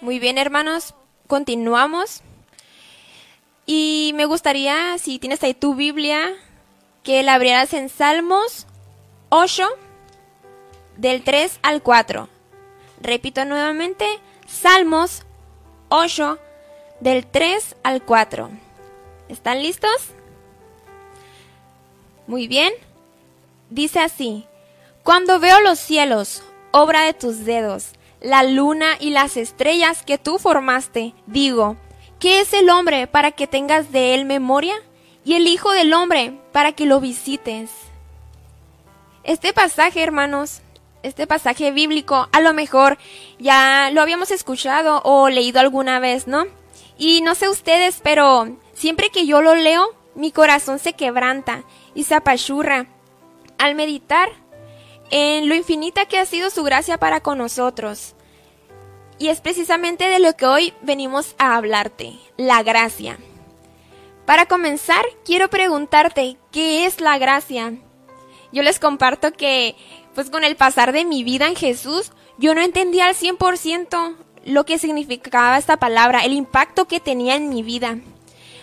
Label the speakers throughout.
Speaker 1: Muy bien, hermanos, continuamos. Y me gustaría, si tienes ahí tu Biblia, que la abrieras en Salmos 8, del 3 al 4. Repito nuevamente, Salmos 8, del 3 al 4. ¿Están listos? Muy bien. Dice así, cuando veo los cielos, obra de tus dedos, la luna y las estrellas que tú formaste, digo, ¿qué es el hombre para que tengas de él memoria? Y el Hijo del Hombre para que lo visites. Este pasaje, hermanos, este pasaje bíblico, a lo mejor ya lo habíamos escuchado o leído alguna vez, ¿no? Y no sé ustedes, pero siempre que yo lo leo, mi corazón se quebranta y se apachurra al meditar en lo infinita que ha sido su gracia para con nosotros. Y es precisamente de lo que hoy venimos a hablarte, la gracia. Para comenzar, quiero preguntarte, ¿qué es la gracia? Yo les comparto que, pues con el pasar de mi vida en Jesús, yo no entendía al 100% lo que significaba esta palabra, el impacto que tenía en mi vida.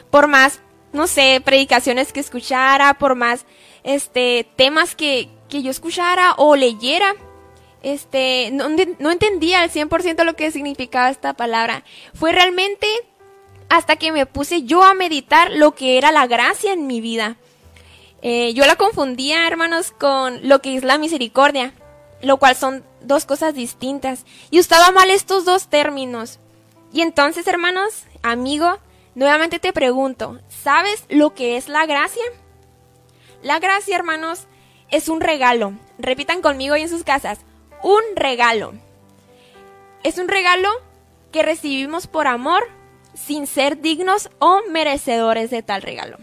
Speaker 1: Por más, no sé, predicaciones que escuchara, por más, este, temas que, que yo escuchara o leyera, este, no, entendía al 100% lo que significaba esta palabra. Fue realmente hasta que me puse yo a meditar lo que era la gracia en mi vida. Eh, yo la confundía, hermanos, con lo que es la misericordia, lo cual son dos cosas distintas. Y usaba mal estos dos términos. Y entonces, hermanos, amigo, nuevamente te pregunto, ¿sabes lo que es la gracia? La gracia, hermanos, es un regalo. Repitan conmigo y en sus casas. Un regalo. Es un regalo que recibimos por amor sin ser dignos o merecedores de tal regalo.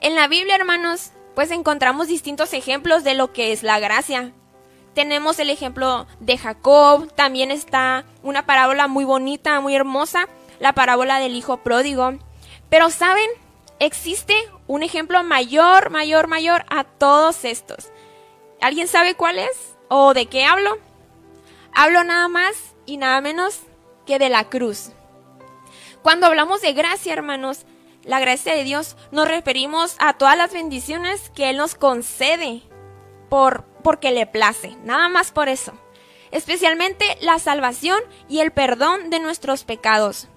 Speaker 1: En la Biblia, hermanos, pues encontramos distintos ejemplos de lo que es la gracia. Tenemos el ejemplo de Jacob, también está una parábola muy bonita, muy hermosa, la parábola del hijo pródigo. Pero saben, existe un ejemplo mayor, mayor, mayor a todos estos. ¿Alguien sabe cuál es? ¿O de qué hablo? Hablo nada más y nada menos que de la cruz. Cuando hablamos de gracia, hermanos, la gracia de Dios, nos referimos a todas las bendiciones que Él nos concede por, porque le place, nada más por eso. Especialmente la salvación y el perdón de nuestros pecados.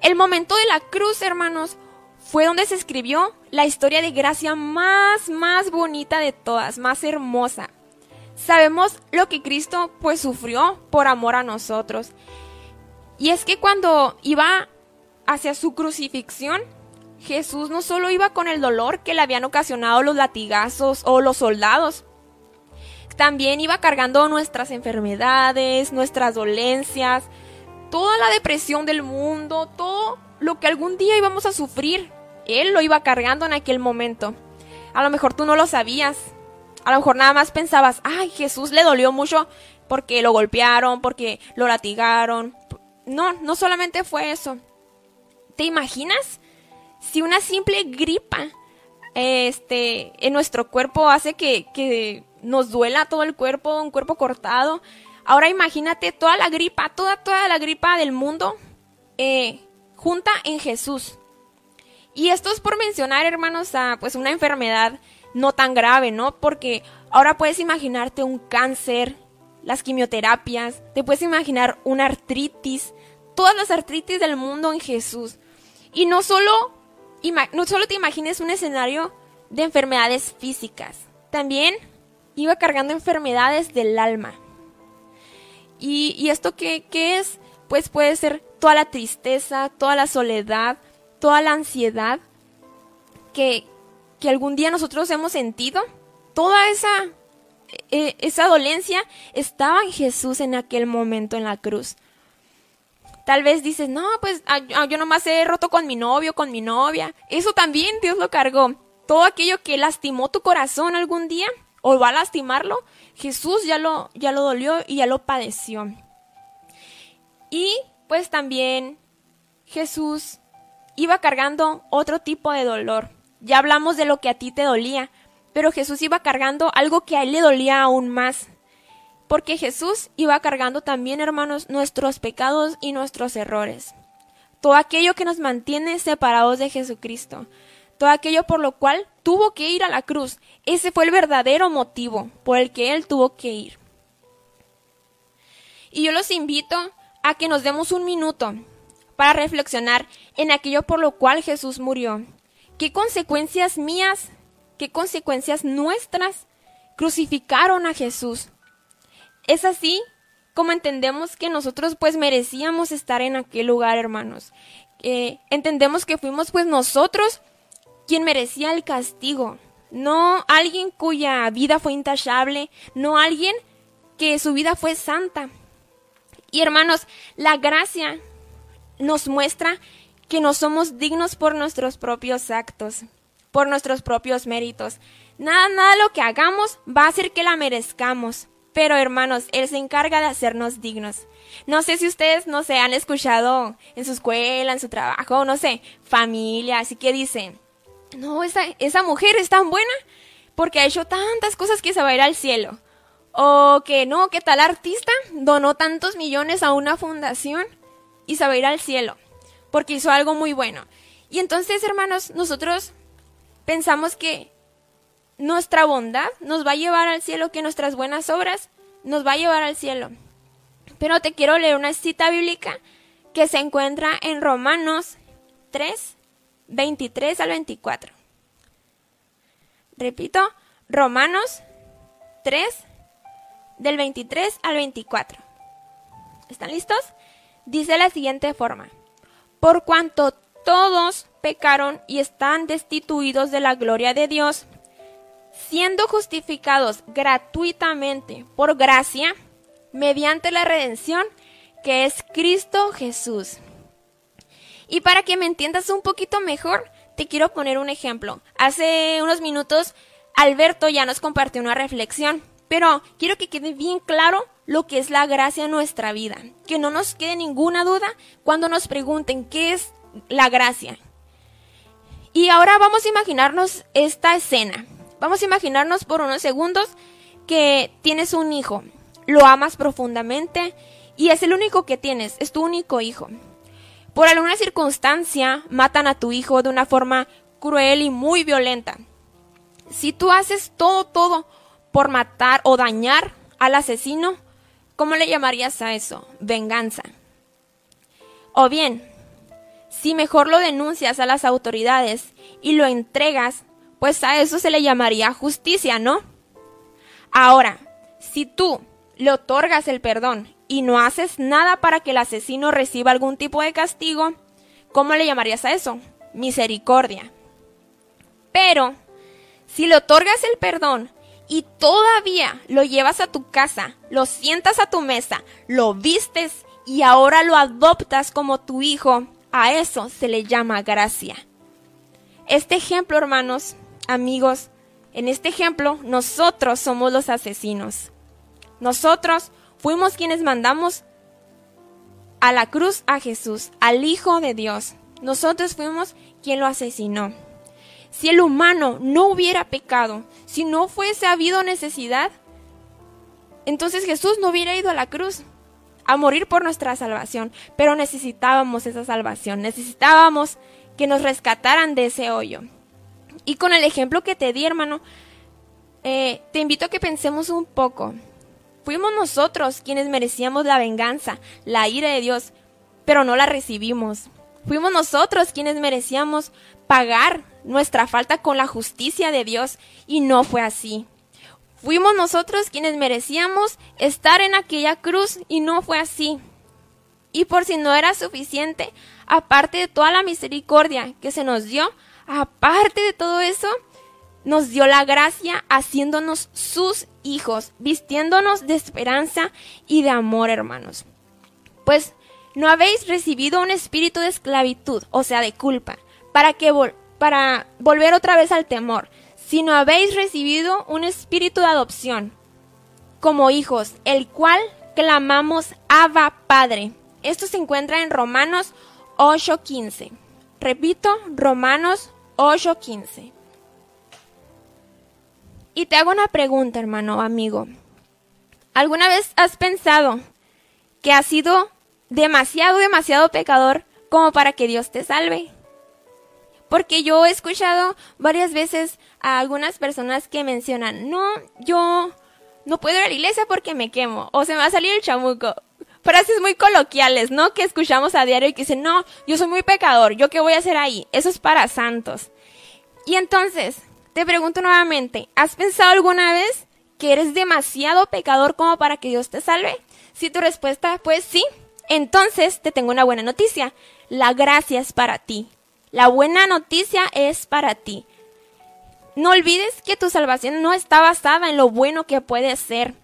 Speaker 1: El momento de la cruz, hermanos, fue donde se escribió la historia de gracia más, más bonita de todas, más hermosa. Sabemos lo que Cristo pues sufrió por amor a nosotros. Y es que cuando iba hacia su crucifixión, Jesús no solo iba con el dolor que le habían ocasionado los latigazos o los soldados, también iba cargando nuestras enfermedades, nuestras dolencias, toda la depresión del mundo, todo lo que algún día íbamos a sufrir. Él lo iba cargando en aquel momento. A lo mejor tú no lo sabías. A lo mejor nada más pensabas, ay, Jesús le dolió mucho porque lo golpearon, porque lo latigaron. No, no solamente fue eso. ¿Te imaginas? Si una simple gripa este, en nuestro cuerpo hace que, que nos duela todo el cuerpo, un cuerpo cortado. Ahora imagínate toda la gripa, toda, toda la gripa del mundo eh, junta en Jesús. Y esto es por mencionar, hermanos, a pues una enfermedad no tan grave, ¿no? Porque ahora puedes imaginarte un cáncer, las quimioterapias, te puedes imaginar una artritis, todas las artritis del mundo en Jesús. Y no solo, no solo te imagines un escenario de enfermedades físicas, también iba cargando enfermedades del alma. ¿Y, esto qué, qué es? Pues puede ser toda la tristeza, toda la soledad, toda la ansiedad que, que algún día nosotros hemos sentido. Toda esa, e, esa dolencia estaba en Jesús en aquel momento en la cruz. Tal vez dices, no, pues ah, ah, yo nomás he roto con mi novio, con mi novia. Eso también Dios lo cargó. Todo aquello que lastimó tu corazón algún día o va a lastimarlo, Jesús ya lo, ya lo dolió y ya lo padeció. Y pues también Jesús iba cargando otro tipo de dolor. Ya hablamos de lo que a ti te dolía, pero Jesús iba cargando algo que a él le dolía aún más. porque Jesús iba cargando también, hermanos, nuestros pecados y nuestros errores. Todo aquello que nos mantiene separados de Jesucristo. Todo aquello por lo cual tuvo que ir a la cruz. Ese fue el verdadero motivo por el que Él tuvo que ir. Y yo los invito a que nos demos un minuto para reflexionar en aquello por lo cual Jesús murió. ¿Qué consecuencias mías, qué consecuencias nuestras crucificaron a Jesús? Es así como entendemos que nosotros pues merecíamos estar en aquel lugar, hermanos. Eh, entendemos que fuimos pues nosotros quien merecía el castigo, no alguien cuya vida fue intachable, no alguien que su vida fue santa. Y hermanos, la gracia nos muestra que no somos dignos por nuestros propios actos, por nuestros propios méritos. Nada, nada lo que hagamos va a hacer que la merezcamos. Pero hermanos, Él se encarga de hacernos dignos. No sé si ustedes, no sé, han escuchado en su escuela, en su trabajo, no sé, familia, así que dicen, no, esa, esa mujer es tan buena porque ha hecho tantas cosas que se va a ir al cielo. O que no, que tal artista donó tantos millones a una fundación y se va a ir al cielo porque hizo algo muy bueno. Y entonces, hermanos, nosotros pensamos que nuestra bondad nos va a llevar al cielo, que nuestras buenas obras nos va a llevar al cielo. Pero te quiero leer una cita bíblica que se encuentra en Romanos 3, 23 al 24. Repito, Romanos 3, del 23 al 24. ¿Están listos? Dice la siguiente forma. Por cuanto todos pecaron y están destituidos de la gloria de Dios, siendo justificados gratuitamente por gracia, mediante la redención que es Cristo Jesús. Y para que me entiendas un poquito mejor, te quiero poner un ejemplo. Hace unos minutos Alberto ya nos compartió una reflexión, pero quiero que quede bien claro lo que es la gracia en nuestra vida. Que no nos quede ninguna duda cuando nos pregunten qué es la gracia. Y ahora vamos a imaginarnos esta escena. Vamos a imaginarnos por unos segundos que tienes un hijo, lo amas profundamente y es el único que tienes, es tu único hijo. Por alguna circunstancia matan a tu hijo de una forma cruel y muy violenta. Si tú haces todo, todo por matar o dañar al asesino, ¿cómo le llamarías a eso? Venganza. O bien, si mejor lo denuncias a las autoridades y lo entregas, pues a eso se le llamaría justicia, ¿no? Ahora, si tú le otorgas el perdón y no haces nada para que el asesino reciba algún tipo de castigo, ¿cómo le llamarías a eso? Misericordia. Pero, si le otorgas el perdón y todavía lo llevas a tu casa, lo sientas a tu mesa, lo vistes y ahora lo adoptas como tu hijo, a eso se le llama gracia. Este ejemplo, hermanos, amigos, en este ejemplo nosotros somos los asesinos. Nosotros Fuimos quienes mandamos a la cruz a Jesús, al Hijo de Dios. Nosotros fuimos quien lo asesinó. Si el humano no hubiera pecado, si no fuese habido necesidad, entonces Jesús no hubiera ido a la cruz a morir por nuestra salvación. Pero necesitábamos esa salvación, necesitábamos que nos rescataran de ese hoyo. Y con el ejemplo que te di, hermano, eh, te invito a que pensemos un poco. Fuimos nosotros quienes merecíamos la venganza, la ira de Dios, pero no la recibimos. Fuimos nosotros quienes merecíamos pagar nuestra falta con la justicia de Dios y no fue así. Fuimos nosotros quienes merecíamos estar en aquella cruz y no fue así. Y por si no era suficiente, aparte de toda la misericordia que se nos dio, aparte de todo eso, nos dio la gracia haciéndonos sus hijos, vistiéndonos de esperanza y de amor, hermanos. Pues no habéis recibido un espíritu de esclavitud, o sea, de culpa, para que para volver otra vez al temor, sino habéis recibido un espíritu de adopción como hijos, el cual clamamos Abba Padre. Esto se encuentra en Romanos 8:15. Repito, Romanos 8:15. Y te hago una pregunta, hermano, amigo. ¿Alguna vez has pensado que has sido demasiado, demasiado pecador como para que Dios te salve? Porque yo he escuchado varias veces a algunas personas que mencionan, no, yo no puedo ir a la iglesia porque me quemo, o se me va a salir el chamuco. Frases muy coloquiales, ¿no? Que escuchamos a diario y que dicen, no, yo soy muy pecador, ¿yo qué voy a hacer ahí? Eso es para santos. Y entonces, te pregunto nuevamente, ¿has pensado alguna vez que eres demasiado pecador como para que Dios te salve? Si tu respuesta pues sí, entonces te tengo una buena noticia. La gracia es para ti. La buena noticia es para ti. No olvides que tu salvación no está basada en lo bueno que puedes ser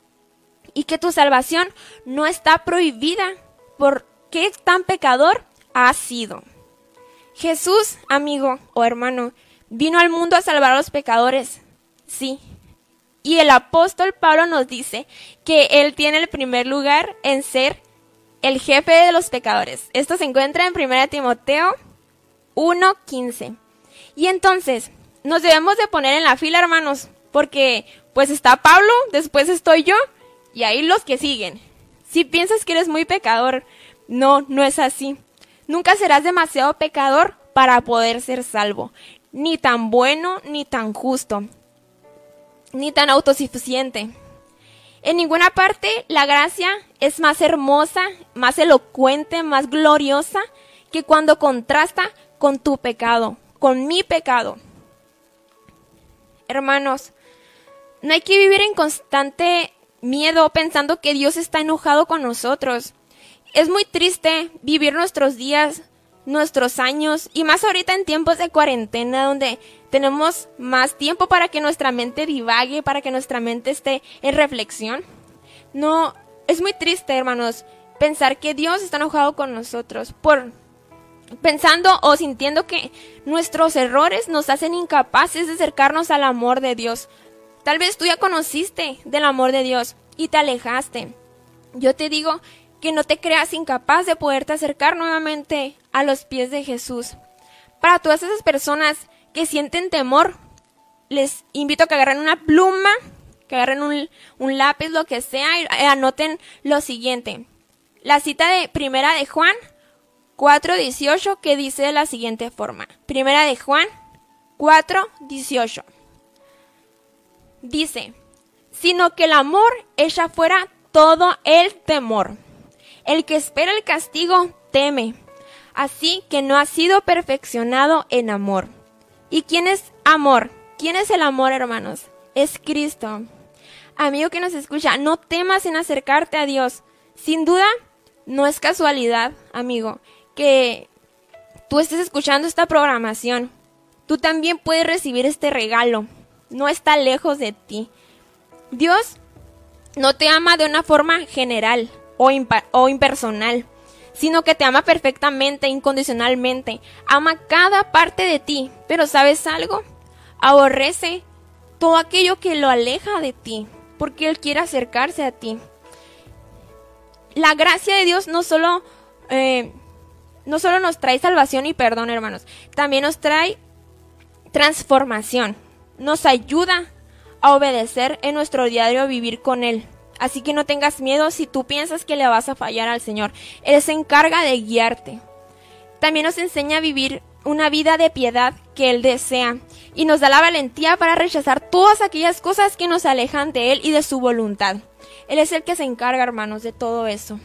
Speaker 1: y que tu salvación no está prohibida por qué tan pecador has sido. Jesús, amigo o hermano, vino al mundo a salvar a los pecadores. Sí. Y el apóstol Pablo nos dice que él tiene el primer lugar en ser el jefe de los pecadores. Esto se encuentra en 1 Timoteo 1.15. Y entonces, nos debemos de poner en la fila, hermanos, porque pues está Pablo, después estoy yo, y ahí los que siguen. Si piensas que eres muy pecador, no, no es así. Nunca serás demasiado pecador para poder ser salvo ni tan bueno ni tan justo, ni tan autosuficiente. En ninguna parte la gracia es más hermosa, más elocuente, más gloriosa que cuando contrasta con tu pecado, con mi pecado. Hermanos, no hay que vivir en constante miedo pensando que Dios está enojado con nosotros. Es muy triste vivir nuestros días nuestros años y más ahorita en tiempos de cuarentena donde tenemos más tiempo para que nuestra mente divague, para que nuestra mente esté en reflexión. No, es muy triste, hermanos, pensar que Dios está enojado con nosotros por pensando o sintiendo que nuestros errores nos hacen incapaces de acercarnos al amor de Dios. Tal vez tú ya conociste del amor de Dios y te alejaste. Yo te digo que no te creas incapaz de poderte acercar nuevamente a los pies de Jesús. Para todas esas personas que sienten temor, les invito a que agarren una pluma, que agarren un, lápiz, lo que sea, y anoten lo siguiente. La cita de Primera de Juan 4.18 que dice de la siguiente forma. Primera de Juan 4.18. Dice, sino que el amor echa fuera todo el temor el que espera el castigo teme, así que no ha sido perfeccionado en amor. ¿Y quién es amor? ¿Quién es el amor, hermanos? Es Cristo. Amigo que nos escucha, no temas en acercarte a Dios. Sin duda, no es casualidad, amigo, que tú estés escuchando esta programación. Tú también puedes recibir este regalo. No está lejos de ti. Dios no te ama de una forma general o, impersonal, sino que te ama perfectamente, incondicionalmente, ama cada parte de ti, pero ¿sabes algo? Aborrece todo aquello que lo aleja de ti, porque Él quiere acercarse a ti. La gracia de Dios no solo, eh, no solo nos trae salvación y perdón, hermanos, también nos trae transformación, nos ayuda a obedecer en nuestro diario vivir con Él. Así que no tengas miedo si tú piensas que le vas a fallar al Señor. Él se encarga de guiarte. También nos enseña a vivir una vida de piedad que Él desea y nos da la valentía para rechazar todas aquellas cosas que nos alejan de Él y de su voluntad. Él es el que se encarga, hermanos, de todo eso.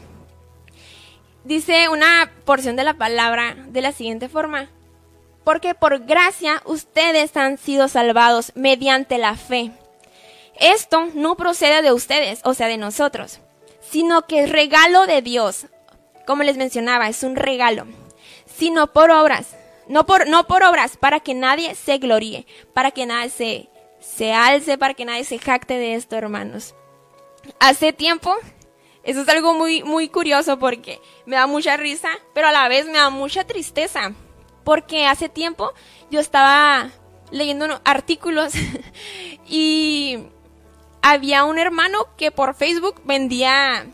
Speaker 1: Dice una porción de la palabra de la siguiente forma. Porque por gracia ustedes han sido salvados mediante la fe. Esto no procede de ustedes, o sea, de nosotros, sino que es regalo de Dios. Como les mencionaba, es un regalo, sino por obras, no por, no por obras, para que nadie se gloríe, para que nadie se, se alce, para que nadie se jacte de esto, hermanos. Hace tiempo, eso es algo muy, muy curioso porque me da mucha risa, pero a la vez me da mucha tristeza, porque hace tiempo yo estaba leyendo artículos y había un hermano que por Facebook vendía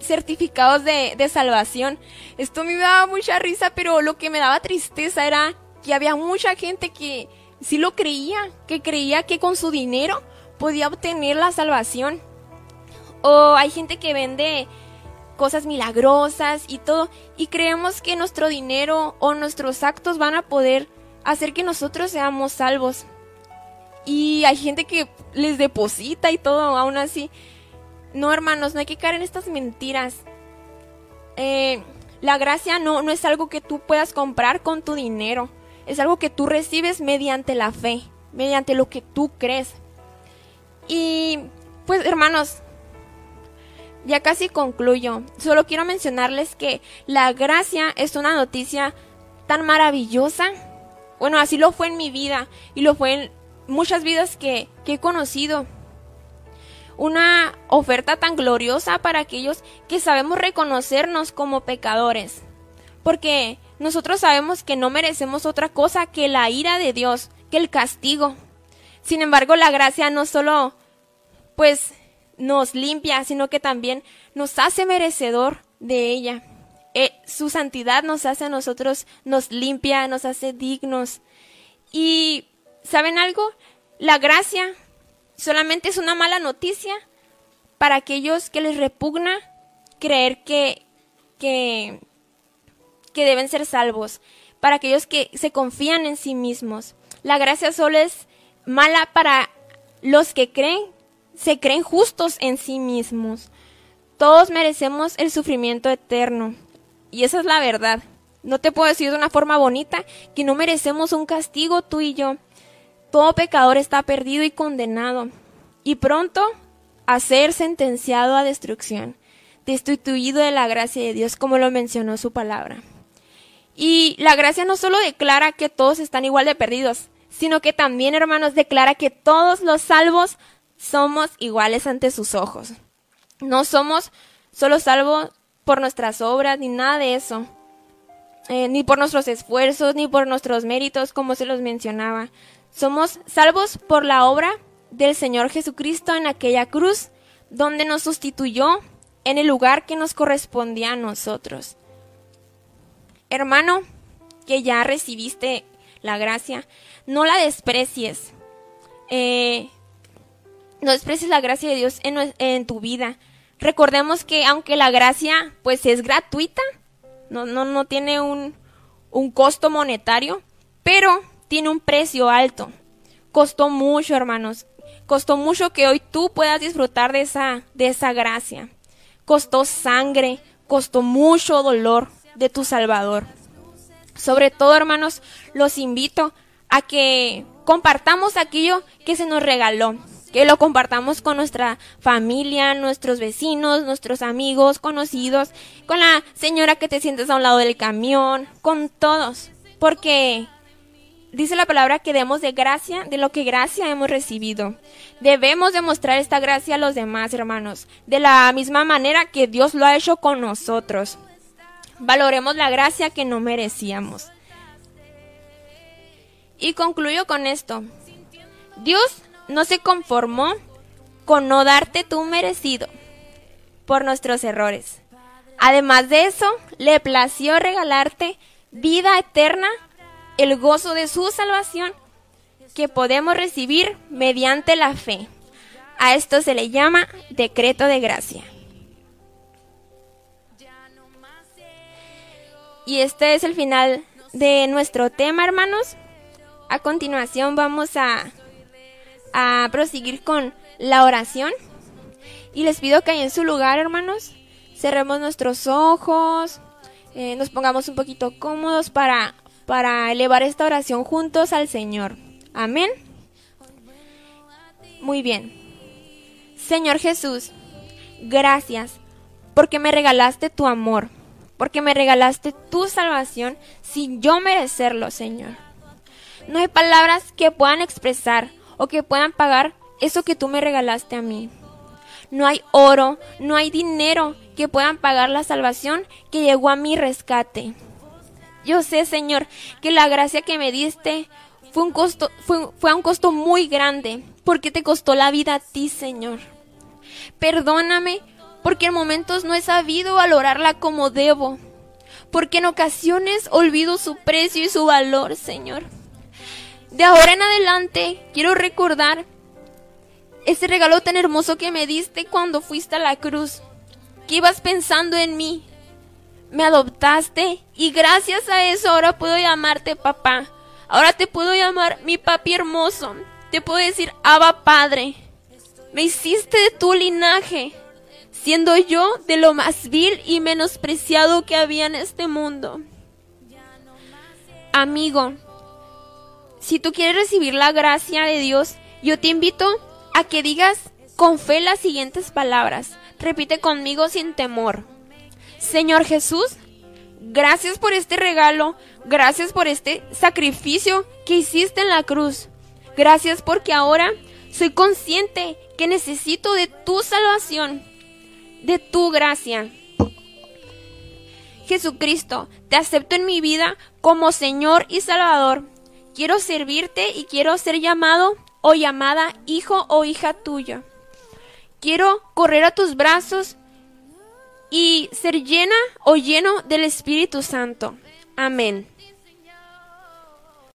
Speaker 1: certificados de, salvación. Esto me daba mucha risa, pero lo que me daba tristeza era que había mucha gente que sí lo creía, que creía que con su dinero podía obtener la salvación. O hay gente que vende cosas milagrosas y todo, y creemos que nuestro dinero o nuestros actos van a poder hacer que nosotros seamos salvos. Y hay gente que les deposita y todo, aún así. No, hermanos, no hay que caer en estas mentiras. Eh, la gracia no, no es algo que tú puedas comprar con tu dinero. Es algo que tú recibes mediante la fe, mediante lo que tú crees. Y pues hermanos, ya casi concluyo. Solo quiero mencionarles que la gracia es una noticia tan maravillosa. Bueno, así lo fue en mi vida y lo fue en muchas vidas que, he conocido. Una oferta tan gloriosa para aquellos que sabemos reconocernos como pecadores. Porque nosotros sabemos que no merecemos otra cosa que la ira de Dios, que el castigo. Sin embargo, la gracia no solo pues nos limpia, sino que también nos hace merecedor de ella. Eh, su santidad nos hace a nosotros, nos limpia, nos hace dignos. Y, ¿saben algo? La gracia solamente es una mala noticia para aquellos que les repugna creer que, que, que deben ser salvos, para aquellos que se confían en sí mismos. La gracia solo es mala para los que creen se creen justos en sí mismos. Todos merecemos el sufrimiento eterno. Y esa es la verdad. No te puedo decir de una forma bonita que no merecemos un castigo tú y yo. Todo pecador está perdido y condenado. Y pronto a ser sentenciado a destrucción, destituido de la gracia de Dios, como lo mencionó su palabra. Y la gracia no solo declara que todos están igual de perdidos, sino que también, hermanos, declara que todos los salvos somos iguales ante sus ojos. No somos solo salvos por nuestras obras ni nada de eso. Eh, ni por nuestros esfuerzos, ni por nuestros méritos, como se los mencionaba. Somos salvos por la obra del Señor Jesucristo en aquella cruz, donde nos sustituyó en el lugar que nos correspondía a nosotros. Hermano, que ya recibiste la gracia, no la desprecies. Eh, no desprecies la gracia de Dios en, tu vida. Recordemos que aunque la gracia pues es gratuita, no, no, no tiene un, un costo monetario, pero tiene un precio alto. Costó mucho, hermanos. Costó mucho que hoy tú puedas disfrutar de esa, de esa gracia. Costó sangre, costó mucho dolor de tu Salvador. Sobre todo, hermanos, los invito a que compartamos aquello que se nos regaló que lo compartamos con nuestra familia, nuestros vecinos, nuestros amigos, conocidos, con la señora que te sientes a un lado del camión, con todos, porque dice la palabra que demos de gracia de lo que gracia hemos recibido. Debemos demostrar esta gracia a los demás, hermanos, de la misma manera que Dios lo ha hecho con nosotros. Valoremos la gracia que no merecíamos. Y concluyo con esto. Dios no se conformó con no darte tu merecido por nuestros errores. Además de eso, le plació regalarte vida eterna, el gozo de su salvación, que podemos recibir mediante la fe. A esto se le llama decreto de gracia. Y este es el final de nuestro tema, hermanos. A continuación vamos a a proseguir con la oración. Y les pido que ahí en su lugar, hermanos, cerremos nuestros ojos, eh, nos pongamos un poquito cómodos para, para elevar esta oración juntos al Señor. Amén. Muy bien. Señor Jesús, gracias porque me regalaste tu amor, porque me regalaste tu salvación sin yo merecerlo, Señor. No hay palabras que puedan expresar o que puedan pagar eso que tú me regalaste a mí. No hay oro, no hay dinero que puedan pagar la salvación que llegó a mi rescate. Yo sé, Señor, que la gracia que me diste fue un costo, fue, a un costo muy grande, porque te costó la vida a ti, Señor. Perdóname, porque en momentos no he sabido valorarla como debo, porque en ocasiones olvido su precio y su valor, Señor. De ahora en adelante quiero recordar ese regalo tan hermoso que me diste cuando fuiste a la cruz, que ibas pensando en mí. Me adoptaste y gracias a eso ahora puedo llamarte papá. Ahora te puedo llamar mi papi hermoso. Te puedo decir Abba Padre. Me hiciste de tu linaje, siendo yo de lo más vil y menospreciado que había en este mundo. Amigo, si tú quieres recibir la gracia de Dios, yo te invito a que digas con fe las siguientes palabras. Repite conmigo sin temor. Señor Jesús, gracias por este regalo, gracias por este sacrificio que hiciste en la cruz. Gracias porque ahora soy consciente que necesito de tu salvación, de tu gracia. Jesucristo, te acepto en mi vida como Señor y Salvador. Quiero servirte y quiero ser llamado o llamada hijo o hija tuya. Quiero correr a tus brazos y ser llena o lleno del Espíritu Santo. Amén.